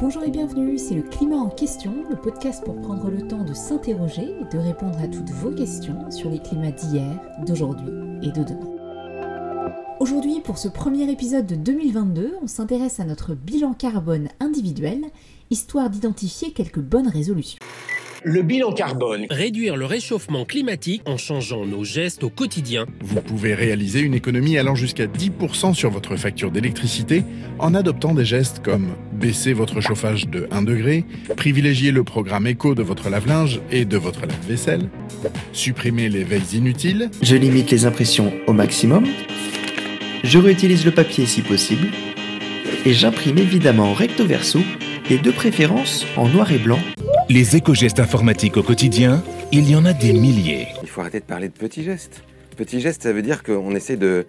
Bonjour et bienvenue, c'est le Climat en question, le podcast pour prendre le temps de s'interroger et de répondre à toutes vos questions sur les climats d'hier, d'aujourd'hui et de demain. Aujourd'hui, pour ce premier épisode de 2022, on s'intéresse à notre bilan carbone individuel, histoire d'identifier quelques bonnes résolutions. Le bilan carbone. Réduire le réchauffement climatique en changeant nos gestes au quotidien. Vous pouvez réaliser une économie allant jusqu'à 10% sur votre facture d'électricité en adoptant des gestes comme baisser votre chauffage de 1 degré, privilégier le programme éco de votre lave-linge et de votre lave-vaisselle, supprimer les veilles inutiles, Je limite les impressions au maximum. Je réutilise le papier si possible. Et j'imprime évidemment recto verso et de préférence en noir et blanc. Les éco-gestes informatiques au quotidien, il y en a des milliers. Il faut arrêter de parler de petits gestes. Petits gestes, ça veut dire qu'on essaie de,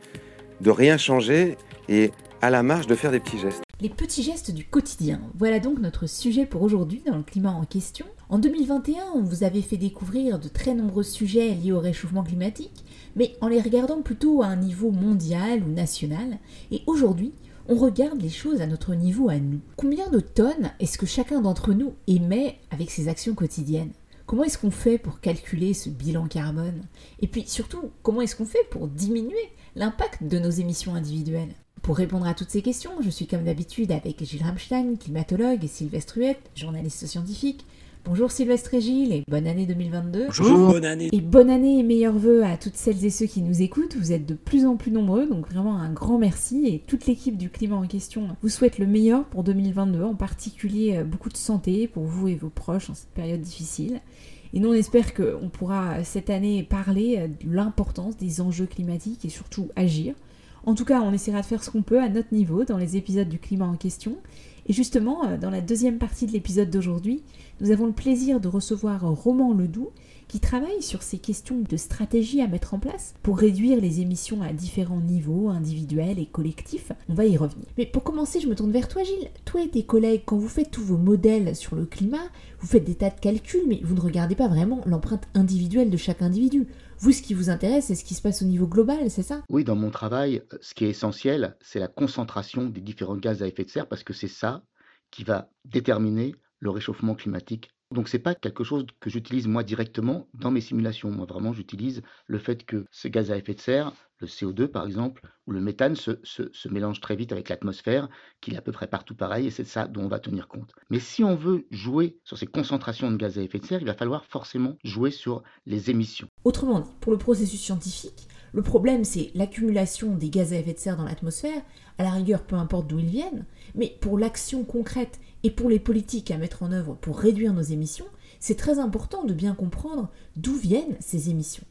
de rien changer et à la marge de faire des petits gestes. Les petits gestes du quotidien. Voilà donc notre sujet pour aujourd'hui dans le climat en question. En 2021, on vous avait fait découvrir de très nombreux sujets liés au réchauffement climatique, mais en les regardant plutôt à un niveau mondial ou national. Et aujourd'hui, on regarde les choses à notre niveau à nous. Combien de tonnes est-ce que chacun d'entre nous émet avec ses actions quotidiennes? Comment est-ce qu'on fait pour calculer ce bilan carbone? Et puis surtout, comment est-ce qu'on fait pour diminuer l'impact de nos émissions individuelles? Pour répondre à toutes ces questions, je suis comme d'habitude avec Gilles Ramstein, climatologue, et Sylvestre Huette, journaliste scientifique. Bonjour Sylvestre et Gilles et bonne année 2022. Bonjour. Bonne année. Et bonne année et meilleurs vœux à toutes celles et ceux qui nous écoutent. Vous êtes de plus en plus nombreux, donc vraiment un grand merci. Et toute l'équipe du climat en question vous souhaite le meilleur pour 2022, en particulier euh, beaucoup de santé pour vous et vos proches en cette période difficile. Et nous, on espère qu'on pourra cette année parler euh, de l'importance des enjeux climatiques et surtout agir. En tout cas, on essaiera de faire ce qu'on peut à notre niveau dans les épisodes du climat en question. Et justement, euh, dans la deuxième partie de l'épisode d'aujourd'hui, nous avons le plaisir de recevoir Roman Ledoux qui travaille sur ces questions de stratégie à mettre en place pour réduire les émissions à différents niveaux, individuels et collectifs. On va y revenir. Mais pour commencer, je me tourne vers toi Gilles. Toi et tes collègues, quand vous faites tous vos modèles sur le climat, vous faites des tas de calculs, mais vous ne regardez pas vraiment l'empreinte individuelle de chaque individu. Vous, ce qui vous intéresse, c'est ce qui se passe au niveau global, c'est ça? Oui, dans mon travail, ce qui est essentiel, c'est la concentration des différents gaz à effet de serre parce que c'est ça qui va déterminer le réchauffement climatique. Donc c'est pas quelque chose que j'utilise moi directement dans mes simulations. Moi vraiment j'utilise le fait que ce gaz à effet de serre, le CO2 par exemple, ou le méthane se, mélange très vite avec l'atmosphère, qu'il est à peu près partout pareil, et c'est ça dont on va tenir compte. Mais si on veut jouer sur ces concentrations de gaz à effet de serre, il va falloir forcément jouer sur les émissions. Autrement dit, pour le processus scientifique, le problème c'est l'accumulation des gaz à effet de serre dans l'atmosphère, à la rigueur peu importe d'où ils viennent, mais pour l'action concrète et pour les politiques à mettre en œuvre pour réduire nos émissions, c'est très important de bien comprendre d'où viennent ces émissions.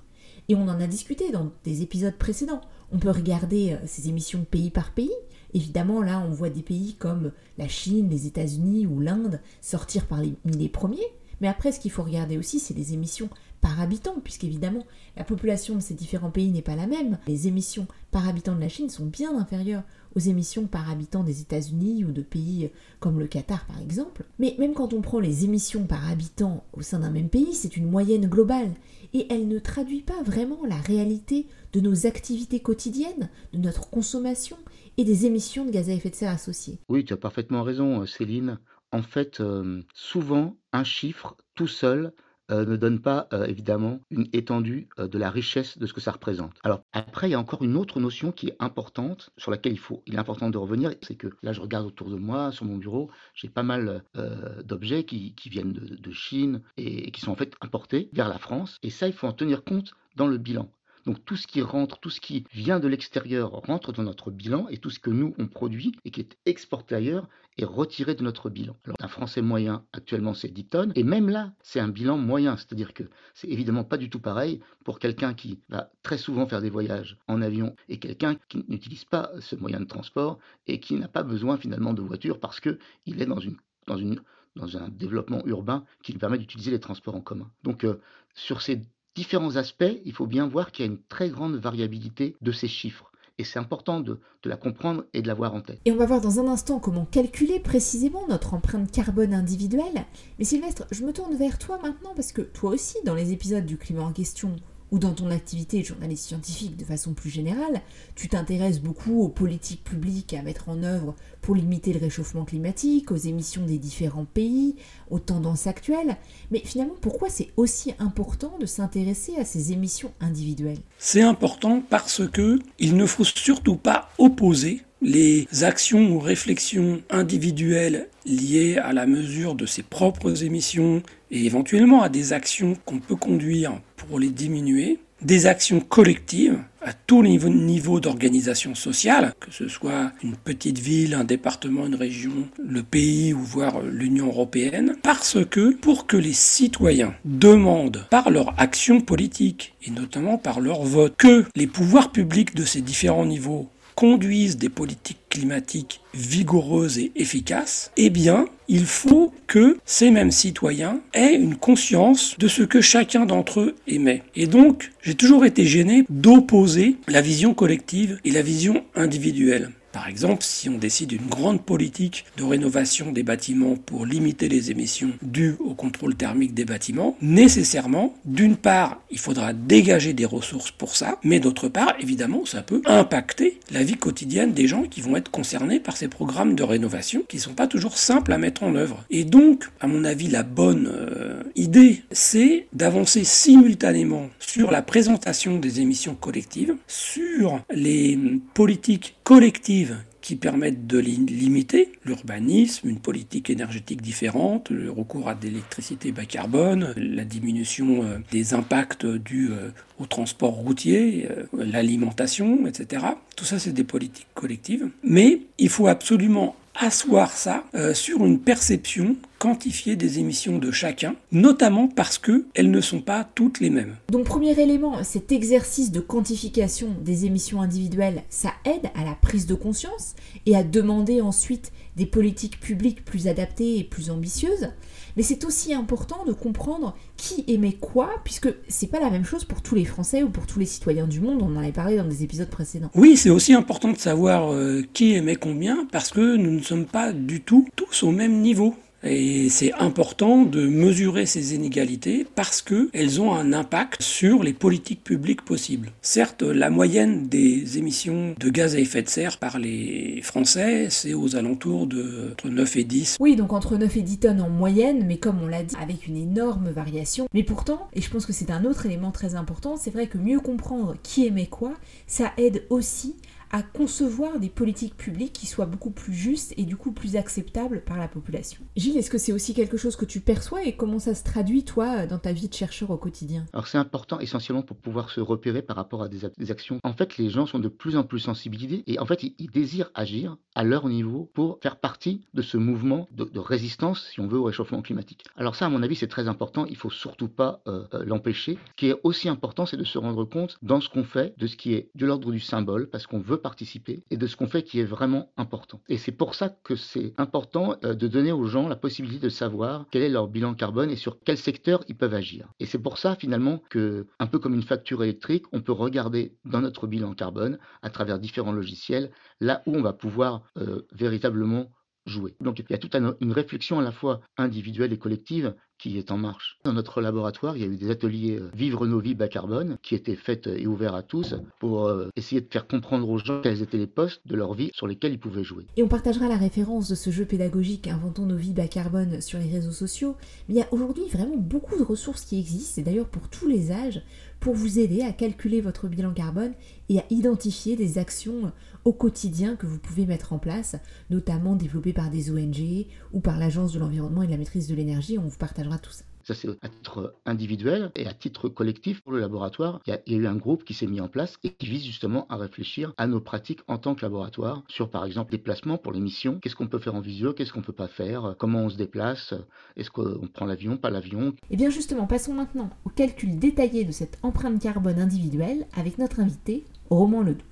Et on en a discuté dans des épisodes précédents. On peut regarder euh, ces émissions pays par pays. Évidemment, là, on voit des pays comme la Chine, les États-Unis ou l'Inde sortir parmi les premiers. Mais après, ce qu'il faut regarder aussi, c'est les émissions par habitant, puisqu'évidemment, la population de ces différents pays n'est pas la même. Les émissions par habitant de la Chine sont bien inférieures aux émissions par habitant des États-Unis ou de pays comme le Qatar par exemple. Mais même quand on prend les émissions par habitant au sein d'un même pays, c'est une moyenne globale et elle ne traduit pas vraiment la réalité de nos activités quotidiennes, de notre consommation et des émissions de gaz à effet de serre associées. Oui, tu as parfaitement raison, Céline. En fait, euh, souvent, un chiffre tout seul euh, ne donne pas euh, évidemment une étendue euh, de la richesse de ce que ça représente. Alors après, il y a encore une autre notion qui est importante, sur laquelle il, faut, il est important de revenir, c'est que là, je regarde autour de moi, sur mon bureau, j'ai pas mal euh, d'objets qui, qui viennent de, de Chine et, et qui sont en fait importés vers la France. Et ça, il faut en tenir compte dans le bilan. Donc tout ce qui rentre, tout ce qui vient de l'extérieur rentre dans notre bilan et tout ce que nous on produit et qui est exporté ailleurs est retiré de notre bilan. Alors un Français moyen actuellement c'est 10 tonnes et même là c'est un bilan moyen, c'est-à-dire que c'est évidemment pas du tout pareil pour quelqu'un qui va très souvent faire des voyages en avion et quelqu'un qui n'utilise pas ce moyen de transport et qui n'a pas besoin finalement de voiture parce que il est dans une dans une dans un développement urbain qui lui permet d'utiliser les transports en commun. Donc euh, sur ces différents aspects, il faut bien voir qu'il y a une très grande variabilité de ces chiffres. Et c'est important de, la comprendre et de l'avoir en tête. Et on va voir dans un instant comment calculer précisément notre empreinte carbone individuelle. Mais Sylvestre, je me tourne vers toi maintenant parce que toi aussi, dans les épisodes du climat en question, ou dans ton activité de journaliste scientifique de façon plus générale, tu t'intéresses beaucoup aux politiques publiques à mettre en œuvre pour limiter le réchauffement climatique, aux émissions des différents pays, aux tendances actuelles. Mais finalement, pourquoi c'est aussi important de s'intéresser à ces émissions individuelles? C'est important parce que il ne faut surtout pas opposer les actions ou réflexions individuelles liées à la mesure de ses propres émissions et éventuellement à des actions qu'on peut conduire pour les diminuer, des actions collectives à tous les niveaux d'organisation sociale, que ce soit une petite ville, un département, une région, le pays ou voire l'Union européenne, parce que pour que les citoyens demandent par leur action politique et notamment par leur vote que les pouvoirs publics de ces différents niveaux conduisent des politiques climatiques vigoureuses et efficaces, eh bien, il faut que ces mêmes citoyens aient une conscience de ce que chacun d'entre eux émet. Et donc, j'ai toujours été gêné d'opposer la vision collective et la vision individuelle. Par exemple, si on décide une grande politique de rénovation des bâtiments pour limiter les émissions dues au contrôle thermique des bâtiments, nécessairement, d'une part, il faudra dégager des ressources pour ça, mais d'autre part, évidemment, ça peut impacter la vie quotidienne des gens qui vont être concernés par ces programmes de rénovation qui ne sont pas toujours simples à mettre en œuvre. Et donc, à mon avis, la bonne euh, idée, c'est d'avancer simultanément sur la présentation des émissions collectives, sur les politiques collectives qui permettent de limiter l'urbanisme, une politique énergétique différente, le recours à de l'électricité bas carbone, la diminution euh, des impacts dus euh, au transport routier, euh, l'alimentation, etc. Tout ça, c'est des politiques collectives. Mais il faut absolument asseoir ça sur une perception quantifiée des émissions de chacun, notamment parce qu'elles ne sont pas toutes les mêmes. Donc premier élément, cet exercice de quantification des émissions individuelles, ça aide à la prise de conscience et à demander ensuite des politiques publiques plus adaptées et plus ambitieuses. Mais c'est aussi important de comprendre qui émet quoi, puisque c'est pas la même chose pour tous les Français ou pour tous les citoyens du monde. On en avait parlé dans des épisodes précédents. Oui, c'est aussi important de savoir euh, qui émet combien, parce que nous ne sommes pas du tout tous au même niveau. Et c'est important de mesurer ces inégalités parce qu'elles ont un impact sur les politiques publiques possibles. Certes, la moyenne des émissions de gaz à effet de serre par les Français, c'est aux alentours de entre 9 et 10. Oui, donc entre 9 et 10 tonnes en moyenne, mais comme on l'a dit, avec une énorme variation. Mais pourtant, et je pense que c'est un autre élément très important, c'est vrai que mieux comprendre qui émet quoi, ça aide aussi à concevoir des politiques publiques qui soient beaucoup plus justes et du coup plus acceptables par la population. Gilles, est-ce que c'est aussi quelque chose que tu perçois et comment ça se traduit toi dans ta vie de chercheur au quotidien? Alors c'est important essentiellement pour pouvoir se repérer par rapport à des, actions. En fait, les gens sont de plus en plus sensibilisés et en fait ils, désirent agir à leur niveau pour faire partie de ce mouvement de, résistance, si on veut, au réchauffement climatique. Alors ça, à mon avis, c'est très important. Il faut surtout pas euh, euh, l'empêcher. Ce qui est aussi important, c'est de se rendre compte dans ce qu'on fait de ce qui est de l'ordre du symbole, parce qu'on veut participer et de ce qu'on fait qui est vraiment important. Et c'est pour ça que c'est important euh, de donner aux gens la possibilité de savoir quel est leur bilan carbone et sur quel secteur ils peuvent agir. Et c'est pour ça finalement que, un peu comme une facture électrique, on peut regarder dans notre bilan carbone à travers différents logiciels là où on va pouvoir euh, véritablement jouer. Donc il y a toute une réflexion à la fois individuelle et collective qui est en marche. Dans notre laboratoire, il y a eu des ateliers euh, Vivre nos vies bas carbone qui étaient faits et ouverts à tous pour euh, essayer de faire comprendre aux gens quels étaient les postes de leur vie sur lesquels ils pouvaient jouer. Et on partagera la référence de ce jeu pédagogique Inventons nos vies bas carbone sur les réseaux sociaux. Mais il y a aujourd'hui vraiment beaucoup de ressources qui existent, et d'ailleurs pour tous les âges, pour vous aider à calculer votre bilan carbone et à identifier des actions au quotidien que vous pouvez mettre en place, notamment développées par des ONG ou par l'Agence de l'environnement et de la maîtrise de l'énergie. On vous partagera tout ça. Ça, c'est à titre individuel et à titre collectif pour le laboratoire. Il y, a, eu un groupe qui s'est mis en place et qui vise justement à réfléchir à nos pratiques en tant que laboratoire sur, par exemple, les placements pour les missions. Qu'est-ce qu'on peut faire en visio? Qu'est-ce qu'on peut pas faire? Comment on se déplace? Est-ce qu'on prend l'avion? Pas l'avion? Et eh bien justement, passons maintenant au calcul détaillé de cette empreinte carbone individuelle avec notre invité, Roman Ledoux.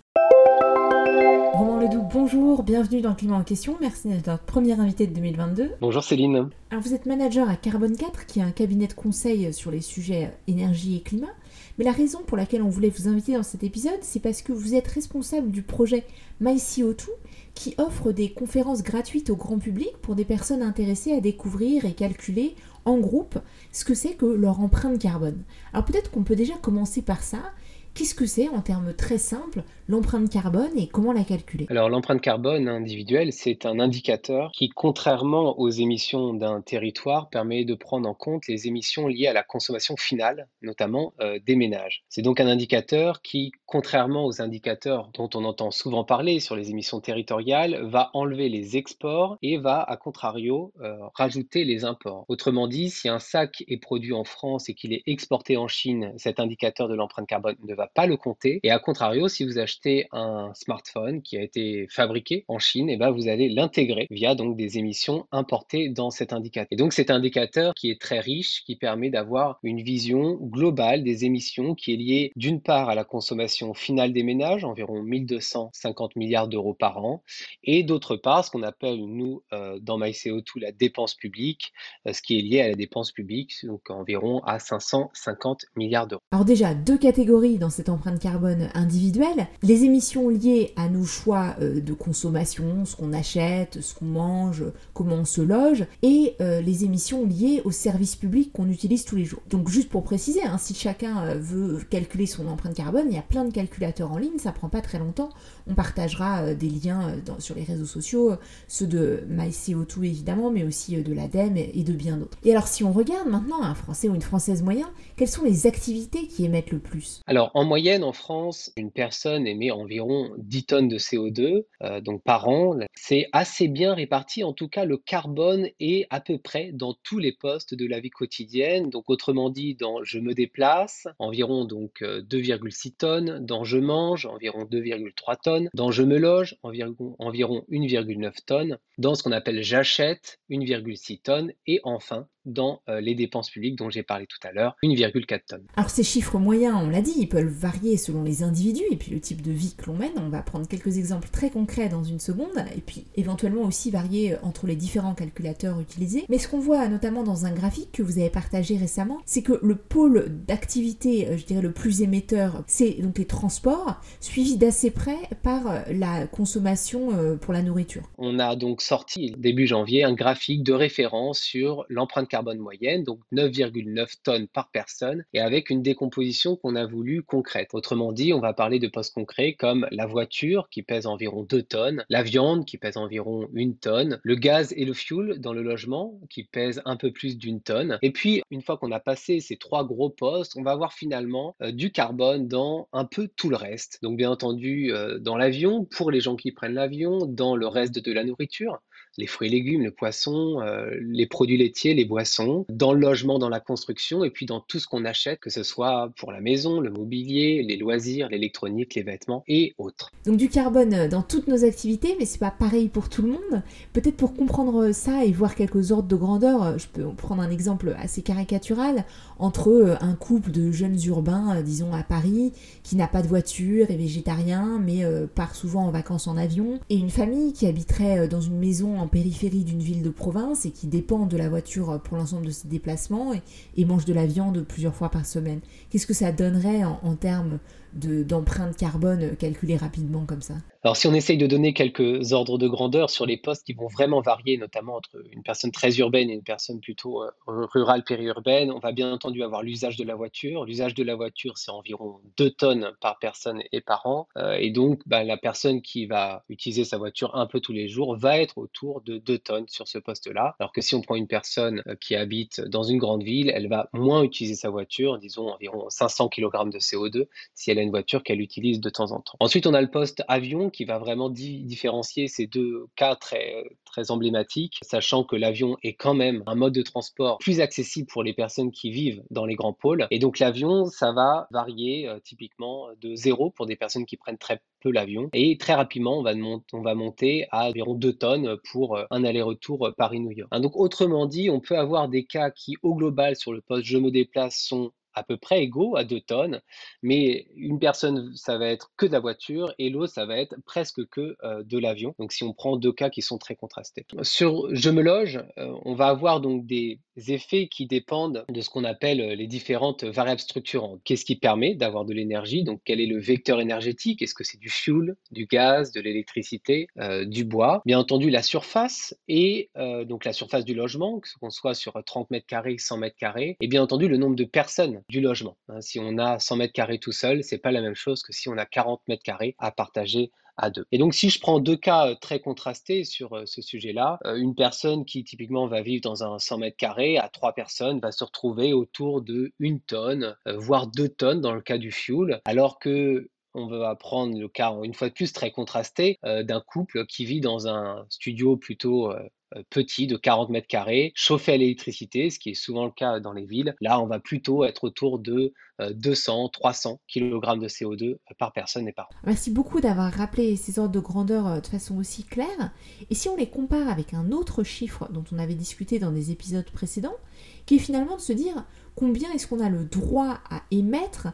Roman Ledoux, bonjour, bienvenue dans le Climat en question. Merci d'être notre premier invité de 2022. Bonjour Céline. Alors vous êtes manager à Carbone 4, qui est un cabinet de conseil sur les sujets énergie et climat. Mais la raison pour laquelle on voulait vous inviter dans cet épisode, c'est parce que vous êtes responsable du projet MyCO2, qui offre des conférences gratuites au grand public pour des personnes intéressées à découvrir et calculer en groupe ce que c'est que leur empreinte carbone. Alors peut-être qu'on peut déjà commencer par ça. Qu'est-ce que c'est en termes très simples l'empreinte carbone et comment la calculer Alors l'empreinte carbone individuelle, c'est un indicateur qui, contrairement aux émissions d'un territoire, permet de prendre en compte les émissions liées à la consommation finale, notamment euh, des ménages. C'est donc un indicateur qui, contrairement aux indicateurs dont on entend souvent parler sur les émissions territoriales, va enlever les exports et va, à contrario, euh, rajouter les imports. Autrement dit, si un sac est produit en France et qu'il est exporté en Chine, cet indicateur de l'empreinte carbone ne va pas le compter. Et à contrario, si vous achetez un smartphone qui a été fabriqué en Chine, et eh ben vous allez l'intégrer via donc des émissions importées dans cet indicateur. Et donc cet indicateur qui est très riche, qui permet d'avoir une vision globale des émissions qui est liée d'une part à la consommation finale des ménages, environ 1250 milliards d'euros par an, et d'autre part ce qu'on appelle nous euh, dans MyCO2 la dépense publique, euh, ce qui est lié à la dépense publique, donc environ à 550 milliards d'euros. Alors déjà deux catégories dans cette empreinte carbone individuelle, les émissions liées à nos choix euh, de consommation, ce qu'on achète, ce qu'on mange, comment on se loge, et euh, les émissions liées aux services publics qu'on utilise tous les jours. Donc juste pour préciser, hein, si chacun euh, veut calculer son empreinte carbone, il y a plein de calculateurs en ligne, ça prend pas très longtemps. On partagera des liens sur les réseaux sociaux, ceux de MyCO2 évidemment, mais aussi de l'ADEME et de bien d'autres. Et alors si on regarde maintenant un Français ou une Française moyen, quelles sont les activités qui émettent le plus? Alors en moyenne, en France, une personne émet environ 10 tonnes de CO2 euh, donc par an. C'est assez bien réparti. En tout cas, le carbone est à peu près dans tous les postes de la vie quotidienne. Donc autrement dit, dans je me déplace, environ donc 2,6 euh, tonnes. Dans je mange, environ 2,3 tonnes. Dans je me loge, environ, environ 1,9 tonnes. Dans ce qu'on appelle j'achète, 1,6 tonnes. Et enfin, dans euh, les dépenses publiques dont j'ai parlé tout à l'heure, 1,4 tonnes. Alors ces chiffres moyens, on l'a dit, ils peuvent varier selon les individus et puis le type de vie que l'on mène. On va prendre quelques exemples très concrets dans une seconde et puis éventuellement aussi varier euh, entre les différents calculateurs utilisés. Mais ce qu'on voit notamment dans un graphique que vous avez partagé récemment, c'est que le pôle d'activité, euh, je dirais le plus émetteur, c'est donc les transports, suivi d'assez près par la consommation pour la nourriture. On a donc sorti début janvier un graphique de référence sur l'empreinte carbone moyenne, donc 9,9 tonnes par personne, et avec une décomposition qu'on a voulu concrète. Autrement dit, on va parler de postes concrets comme la voiture qui pèse environ 2 tonnes, la viande qui pèse environ 1 tonne, le gaz et le fuel dans le logement qui pèse un peu plus d'une tonne. Et puis, une fois qu'on a passé ces trois gros postes, on va avoir finalement euh, du carbone dans un peu tout le reste. Donc, bien entendu, euh, dans l'avion, pour les gens qui prennent l'avion, dans le reste de la nourriture, les fruits et légumes, le poisson, euh, les produits laitiers, les boissons, dans le logement, dans la construction, et puis dans tout ce qu'on achète, que ce soit pour la maison, le mobilier, les loisirs, l'électronique, les vêtements et autres. Donc du carbone euh, dans toutes nos activités, mais c'est pas pareil pour tout le monde. Peut-être pour comprendre ça et voir quelques ordres de grandeur, euh, je peux prendre un exemple assez caricatural entre un couple de jeunes urbains, disons à Paris, qui n'a pas de voiture, est végétarien, mais part souvent en vacances en avion, et une famille qui habiterait dans une maison en périphérie d'une ville de province et qui dépend de la voiture pour l'ensemble de ses déplacements et, mange de la viande plusieurs fois par semaine. Qu'est-ce que ça donnerait en, en termes d'empreinte carbone calculée rapidement comme ça alors, si on essaye de donner quelques ordres de grandeur sur les postes qui vont vraiment varier, notamment entre une personne très urbaine et une personne plutôt euh, rurale, périurbaine, on va bien entendu avoir l'usage de la voiture. L'usage de la voiture, c'est environ 2 tonnes par personne et par an. Euh, et donc, bah, la personne qui va utiliser sa voiture un peu tous les jours va être autour de 2 tonnes sur ce poste-là. Alors que si on prend une personne euh, qui habite dans une grande ville, elle va moins utiliser sa voiture, disons environ 500 kg de CO2, si elle a une voiture qu'elle utilise de temps en temps. Ensuite, on a le poste avion qui va vraiment différencier ces deux cas très, très emblématiques, sachant que l'avion est quand même un mode de transport plus accessible pour les personnes qui vivent dans les grands pôles. Et donc l'avion, ça va varier euh, typiquement de zéro pour des personnes qui prennent très peu l'avion. Et très rapidement, on va, on va monter à environ 2 tonnes pour euh, un aller-retour Paris-New York. Hein, donc autrement dit, on peut avoir des cas qui, au global, sur le poste je me déplace, sont à peu près égaux à 2 tonnes, mais une personne, ça va être que de la voiture et l'autre, ça va être presque que euh, de l'avion. Donc si on prend deux cas qui sont très contrastés. Sur je me loge, euh, on va avoir donc des effets qui dépendent de ce qu'on appelle les différentes variables structurantes. Qu'est-ce qui permet d'avoir de l'énergie? Donc, quel est le vecteur énergétique? Est-ce que c'est du fuel, du gaz, de l'électricité, euh, du bois? Bien entendu, la surface et euh, donc la surface du logement, qu'on soit sur 30 mètres carrés, 100 mètres carrés, et bien entendu le nombre de personnes du logement. Hein, si on a 100 mètres carrés tout seul, c'est pas la même chose que si on a 40 mètres carrés à partager Et donc, si je prends deux cas euh, très contrastés sur euh, ce sujet-là, euh, une personne qui typiquement va vivre dans un 100 mètres carrés à trois personnes va se retrouver autour de une tonne, voire deux tonnes dans le cas du fuel, alors que on va prendre le cas, une fois de plus, très contrasté d'un couple qui vit dans un studio plutôt petit de 40 mètres carrés, chauffé à l'électricité, ce qui est souvent le cas dans les villes. Là, on va plutôt être autour de 200, 300 kg de CO2 par personne et par an. Merci beaucoup d'avoir rappelé ces ordres de grandeur euh, de façon aussi claire. Et si on les compare avec un autre chiffre dont on avait discuté dans des épisodes précédents, qui est finalement de se dire combien est-ce qu'on a le droit à émettre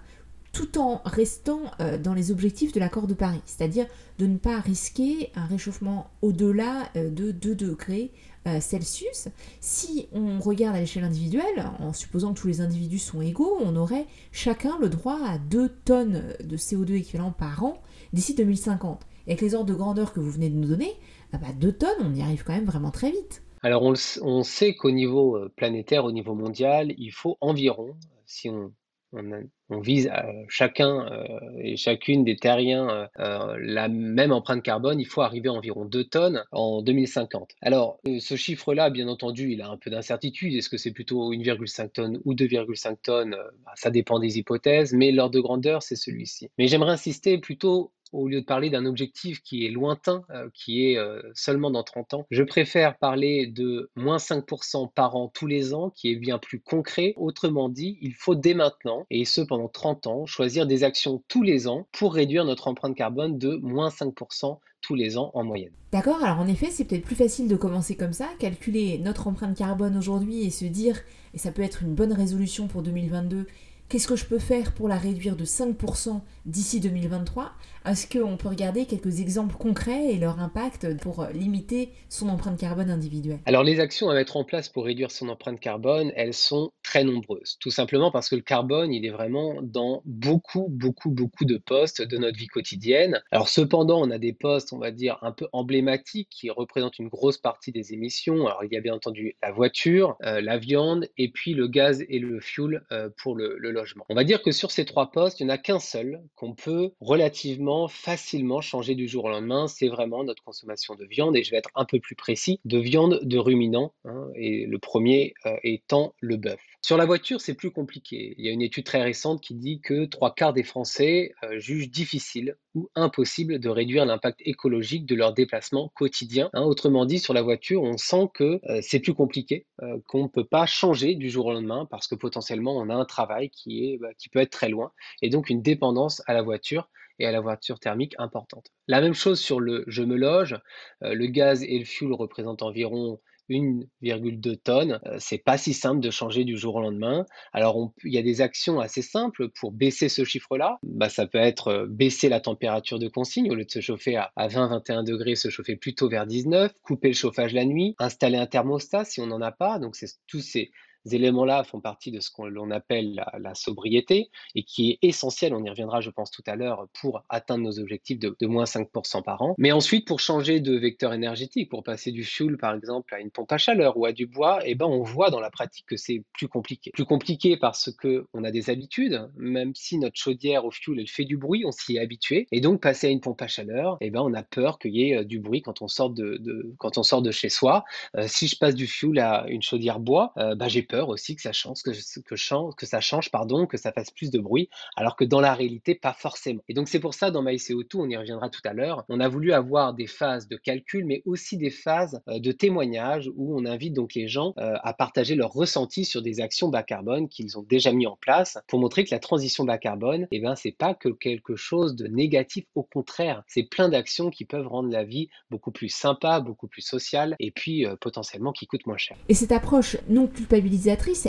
tout en restant euh, dans les objectifs de l'accord de Paris, c'est-à-dire de ne pas risquer un réchauffement au-delà euh, de 2 degrés euh, Celsius. Si on regarde à l'échelle individuelle, en supposant que tous les individus sont égaux, on aurait chacun le droit à 2 tonnes de CO2 équivalent par an d'ici 2050. Et avec les ordres de grandeur que vous venez de nous donner, 2 bah, tonnes, on y arrive quand même vraiment très vite. Alors on sait qu'au niveau planétaire, au niveau mondial, il faut environ, si on on, vise chacun euh, et chacune des terriens euh, euh, la même empreinte carbone, il faut arriver à environ 2 tonnes en 2050. Alors, ce chiffre-là, bien entendu, il a un peu d'incertitude. Est-ce que c'est plutôt 1,5 tonnes ou 2,5 tonnes? Bah, Ça dépend des hypothèses, mais l'ordre de grandeur, c'est celui-ci. Mais j'aimerais insister plutôt au lieu de parler d'un objectif qui est lointain, euh, qui est euh, seulement dans 30 ans, je préfère parler de moins 5% par an tous les ans, qui est bien plus concret. Autrement dit, il faut dès maintenant, et ce pendant 30 ans, choisir des actions tous les ans pour réduire notre empreinte carbone de moins 5% tous les ans en moyenne. D'accord, alors en effet, c'est peut-être plus facile de commencer comme ça, calculer notre empreinte carbone aujourd'hui et se dire, et ça peut être une bonne résolution pour 2022, Qu'est-ce que je peux faire pour la réduire de 5% d'ici 2023 Est-ce qu'on peut regarder quelques exemples concrets et leur impact pour limiter son empreinte carbone individuelle? Alors les actions à mettre en place pour réduire son empreinte carbone, elles sont très nombreuses. Tout simplement parce que le carbone, il est vraiment dans beaucoup, beaucoup, beaucoup de postes de notre vie quotidienne. Alors cependant, on a des postes, on va dire, un peu emblématiques qui représentent une grosse partie des émissions. Alors il y a bien entendu la voiture, euh, la viande et puis le gaz et le fuel euh, pour le, le on va dire que sur ces trois postes, il n'y en a qu'un seul qu'on peut relativement facilement changer du jour au lendemain. C'est vraiment notre consommation de viande, et je vais être un peu plus précis, de viande de ruminants, hein, et le premier euh, étant le bœuf. Sur la voiture, c'est plus compliqué. Il y a une étude très récente qui dit que trois quarts des Français euh, jugent difficile ou impossible de réduire l'impact écologique de leurs déplacements quotidiens. Hein. autrement dit, sur la voiture, on sent que euh, c'est plus compliqué, euh, qu'on ne peut pas changer du jour au lendemain parce que potentiellement on a un travail qui, est, bah, qui peut être très loin et donc une dépendance à la voiture et à la voiture thermique importante. La même chose sur le je me loge. le gaz et le fuel représentent environ 1,2 tonnes. Euh, c'est pas si simple de changer du jour au lendemain. Alors, il y a des actions assez simples pour baisser ce chiffre-là. Bah, ça peut être euh, baisser la température de consigne au lieu de se chauffer à, 20-21 degrés, se chauffer plutôt vers 19, couper le chauffage la nuit, installer un thermostat si on n'en a pas. Donc, c'est tous ces éléments-là font partie de ce qu'on appelle la, sobriété et qui est essentiel, on y reviendra je pense tout à l'heure, pour atteindre nos objectifs de, moins 5% par an. Mais ensuite, pour changer de vecteur énergétique, pour passer du fuel par exemple à une pompe à chaleur ou à du bois, eh ben, on voit dans la pratique que c'est plus compliqué. Plus compliqué parce qu'on a des habitudes, même si notre chaudière au fuel elle fait du bruit, on s'y est habitué. Et donc passer à une pompe à chaleur, eh ben, on a peur qu'il y ait euh, du bruit quand on sort de, quand on sort de chez soi. Euh, si je passe du fuel à une chaudière bois, euh, bah, j'ai peur aussi que ça change, que, ça change, pardon, que ça fasse plus de bruit, alors que dans la réalité, pas forcément. Et donc c'est pour ça, dans MyCO2, on y reviendra tout à l'heure, on a voulu avoir des phases de calcul, mais aussi des phases euh, de témoignage où on invite donc les gens euh, à partager leurs ressentis sur des actions bas carbone qu'ils ont déjà mis en place pour montrer que la transition bas carbone, eh ben, c'est pas que quelque chose de négatif, au contraire, c'est plein d'actions qui peuvent rendre la vie beaucoup plus sympa, beaucoup plus sociale et puis euh, potentiellement qui coûtent moins cher. Et cette approche non culpabilisante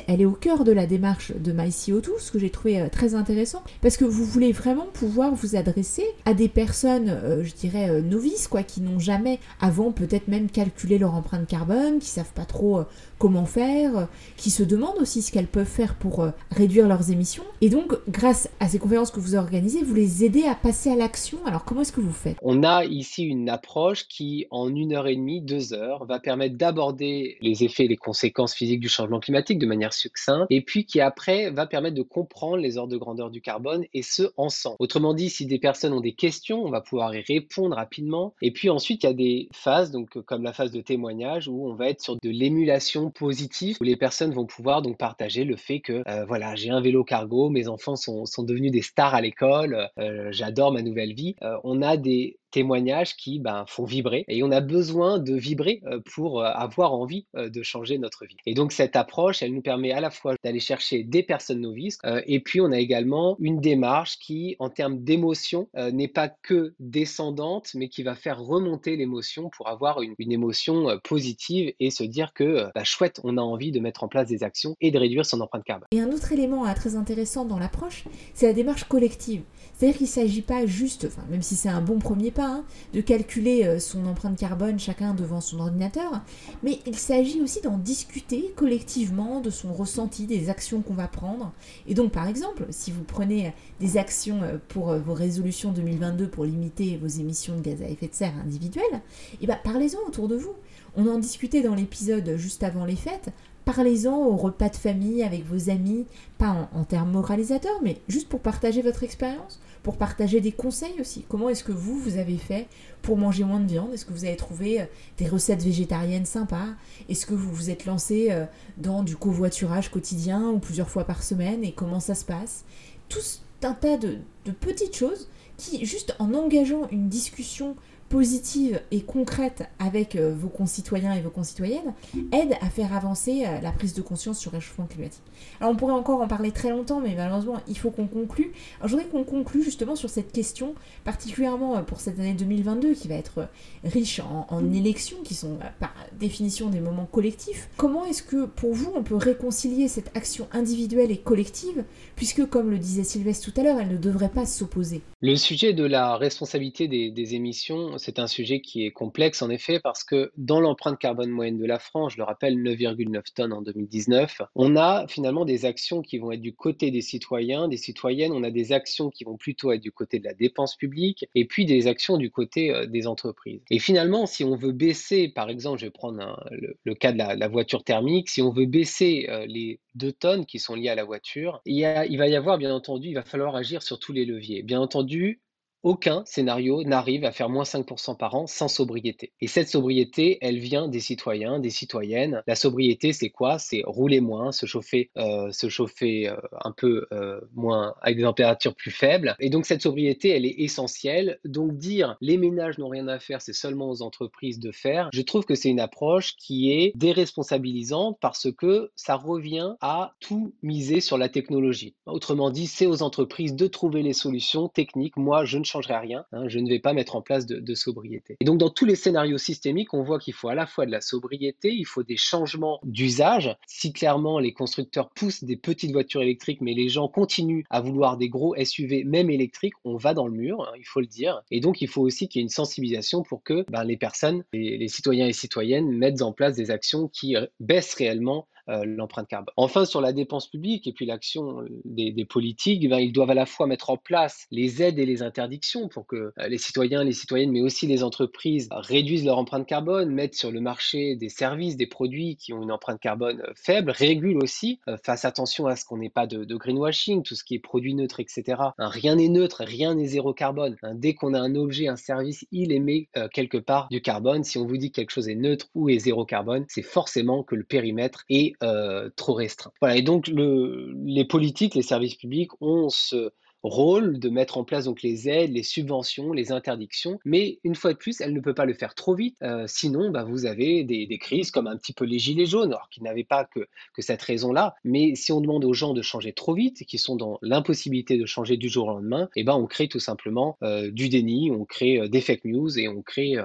elle est au cœur de la démarche de MyCO2, ce que j'ai trouvé euh, très intéressant, parce que vous voulez vraiment pouvoir vous adresser à des personnes, euh, je dirais, euh, novices, quoi, qui n'ont jamais avant peut-être même calculé leur empreinte carbone, qui savent pas trop comment faire, qui se demandent aussi ce qu'elles peuvent faire pour réduire leurs émissions. Et donc, grâce à ces conférences que vous organisez, vous les aidez à passer à l'action. Alors, comment est-ce que vous faites? On a ici une approche qui, en une heure et demie, deux heures, va permettre d'aborder les effets et les conséquences physiques du changement climatique de manière succincte, et puis qui après va permettre de comprendre les ordres de grandeur du carbone, et ce, ensemble. Autrement dit, si des personnes ont des questions, on va pouvoir y répondre rapidement. Et puis ensuite, il y a des phases, donc comme la phase de témoignage, où on va être sur de l'émulation positive, où les personnes vont pouvoir donc partager le fait que, euh, voilà, j'ai un vélo cargo, mes enfants sont, sont devenus des stars à l'école, euh, j'adore ma nouvelle vie. Euh, on a des témoignages qui ben, font vibrer et on a besoin de vibrer euh, pour euh, avoir envie euh, de changer notre vie. Et donc cette approche, elle nous permet à la fois d'aller chercher des personnes novices et puis on a également une démarche qui, en termes d'émotion, n'est pas que descendante, mais qui va faire remonter l'émotion pour avoir une, émotion positive et se dire que bah, chouette, on a envie de mettre en place des actions et de réduire son empreinte carbone. Et un autre élément très intéressant dans l'approche, c'est la démarche collective. C'est-à-dire qu'il ne s'agit pas juste, même si c'est un bon premier pas, hein, de calculer euh, son empreinte carbone chacun devant son ordinateur, mais il s'agit aussi d'en discuter collectivement de son ressenti, des actions qu'on va prendre. Et donc par exemple, si vous prenez des actions euh, pour euh, vos résolutions 2022 pour limiter vos émissions de gaz à effet de serre individuelles, et eh ben, parlez-en autour de vous. On en discutait dans l'épisode juste avant les fêtes. Parlez-en au repas de famille avec vos amis, pas en, termes moralisateurs, mais juste pour partager votre expérience, pour partager des conseils aussi. Comment est-ce que vous, vous avez fait pour manger moins de viande? Est-ce que vous avez trouvé euh, des recettes végétariennes sympas? Est-ce que vous vous êtes lancé euh, dans du covoiturage quotidien ou plusieurs fois par semaine? Et comment ça se passe? Tout un tas de petites choses qui, juste en engageant une discussion positive et concrète avec euh, vos concitoyens et vos concitoyennes aide à faire avancer euh, la prise de conscience sur le réchauffement climatique. Alors on pourrait encore en parler très longtemps, mais malheureusement il faut qu'on conclue. Alors je voudrais qu'on conclue justement sur cette question, particulièrement euh, pour cette année 2022 qui va être riche en, en élections, qui sont par définition des moments collectifs. Comment est-ce que pour vous on peut réconcilier cette action individuelle et collective, puisque comme le disait Sylvestre tout à l'heure, elle ne devrait pas s'opposer? Le sujet de la responsabilité des, des émissions, c'est un sujet qui est complexe en effet parce que dans l'empreinte carbone moyenne de la France, je le rappelle, 9,9 tonnes en 2019, on a finalement des actions qui vont être du côté des citoyens, des citoyennes, on a des actions qui vont plutôt être du côté de la dépense publique et puis des actions du côté euh, des entreprises. Et finalement, si on veut baisser, par exemple, je vais prendre le, cas de la, voiture thermique, si on veut baisser euh, les 2 tonnes qui sont liées à la voiture, il, il va y avoir bien entendu, il va falloir agir sur tous les leviers. Bien entendu, aucun scénario n'arrive à faire moins 5% par an sans sobriété. Et cette sobriété, elle vient des citoyens, des citoyennes. La sobriété, c'est quoi? C'est rouler moins, se chauffer, euh, se chauffer euh, un peu euh, moins avec des températures plus faibles. Et donc cette sobriété, elle est essentielle. Donc dire les ménages n'ont rien à faire, c'est seulement aux entreprises de faire. Je trouve que c'est une approche qui est déresponsabilisante parce que ça revient à tout miser sur la technologie. Autrement dit, c'est aux entreprises de trouver les solutions techniques. Moi, je ne changerai rien, hein, je ne vais pas mettre en place de, sobriété. Et donc dans tous les scénarios systémiques, on voit qu'il faut à la fois de la sobriété, il faut des changements d'usage. Si clairement les constructeurs poussent des petites voitures électriques, mais les gens continuent à vouloir des gros SUV, même électriques, on va dans le mur, hein, il faut le dire. Et donc il faut aussi qu'il y ait une sensibilisation pour que ben, les personnes, les citoyens et citoyennes mettent en place des actions qui baissent réellement euh, l'empreinte carbone. Enfin, sur la dépense publique et puis l'action euh, des, politiques, ben, ils doivent à la fois mettre en place les aides et les interdictions pour que euh, les citoyens, les citoyennes, mais aussi les entreprises réduisent leur empreinte carbone, mettent sur le marché des services, des produits qui ont une empreinte carbone faible, régulent aussi, fassent attention à ce qu'on n'ait pas de, greenwashing, tout ce qui est produit neutre, etc. Rien n'est neutre, rien n'est zéro carbone. Hein, dès qu'on a un objet, un service, il émet quelque part du carbone. Si on vous dit que quelque chose est neutre ou est zéro carbone, c'est forcément que le périmètre est euh, trop restreint. Voilà, et donc le, les politiques, les services publics ont ce rôle de mettre en place donc les aides, les subventions, les interdictions, mais une fois de plus, elle ne peut pas le faire trop vite, euh, sinon bah, vous avez des, crises comme un petit peu les gilets jaunes, alors qu'ils n'avaient pas que, que cette raison-là, mais si on demande aux gens de changer trop vite, qui sont dans l'impossibilité de changer du jour au lendemain, eh ben on crée tout simplement euh, du déni, on crée euh, des fake news et on crée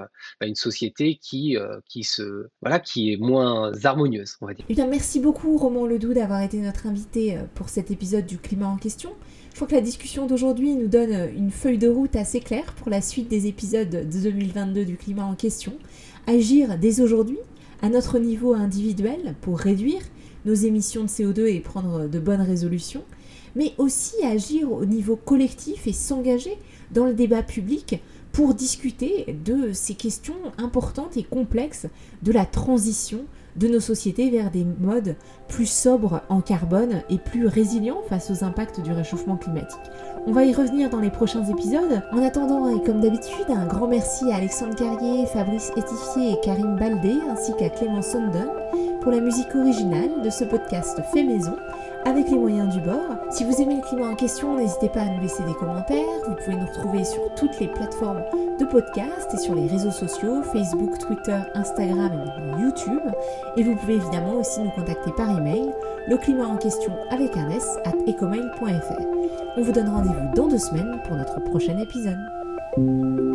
bah, une société qui, qui, se, voilà, qui est moins harmonieuse, on va dire. Eh bien, merci beaucoup Roman Ledoux d'avoir été notre invité pour cet épisode du climat en question. Je crois que la discussion d'aujourd'hui nous donne une feuille de route assez claire pour la suite des épisodes de 2022 du climat en question. Agir dès aujourd'hui, à notre niveau individuel, pour réduire nos émissions de CO2 et prendre de bonnes résolutions, mais aussi agir au niveau collectif et s'engager dans le débat public pour discuter de ces questions importantes et complexes de la transition de nos sociétés vers des modes plus sobres en carbone et plus résilients face aux impacts du réchauffement climatique. On va y revenir dans les prochains épisodes. En attendant, et comme d'habitude, un grand merci à Alexandre Carrier, Fabrice Etifier et Karim Baldé, ainsi qu'à Clément Sondon pour la musique originale de ce podcast fait maison avec les moyens du bord. Si vous aimez le climat en question, n'hésitez pas à nous laisser des commentaires. Vous pouvez nous retrouver sur toutes les plateformes de podcast et sur les réseaux sociaux, Facebook, Twitter, Instagram et YouTube. Et vous pouvez évidemment aussi nous contacter par email, le climat en question avec un S at ecomail.fr. On vous donne rendez-vous dans deux semaines pour notre prochain épisode.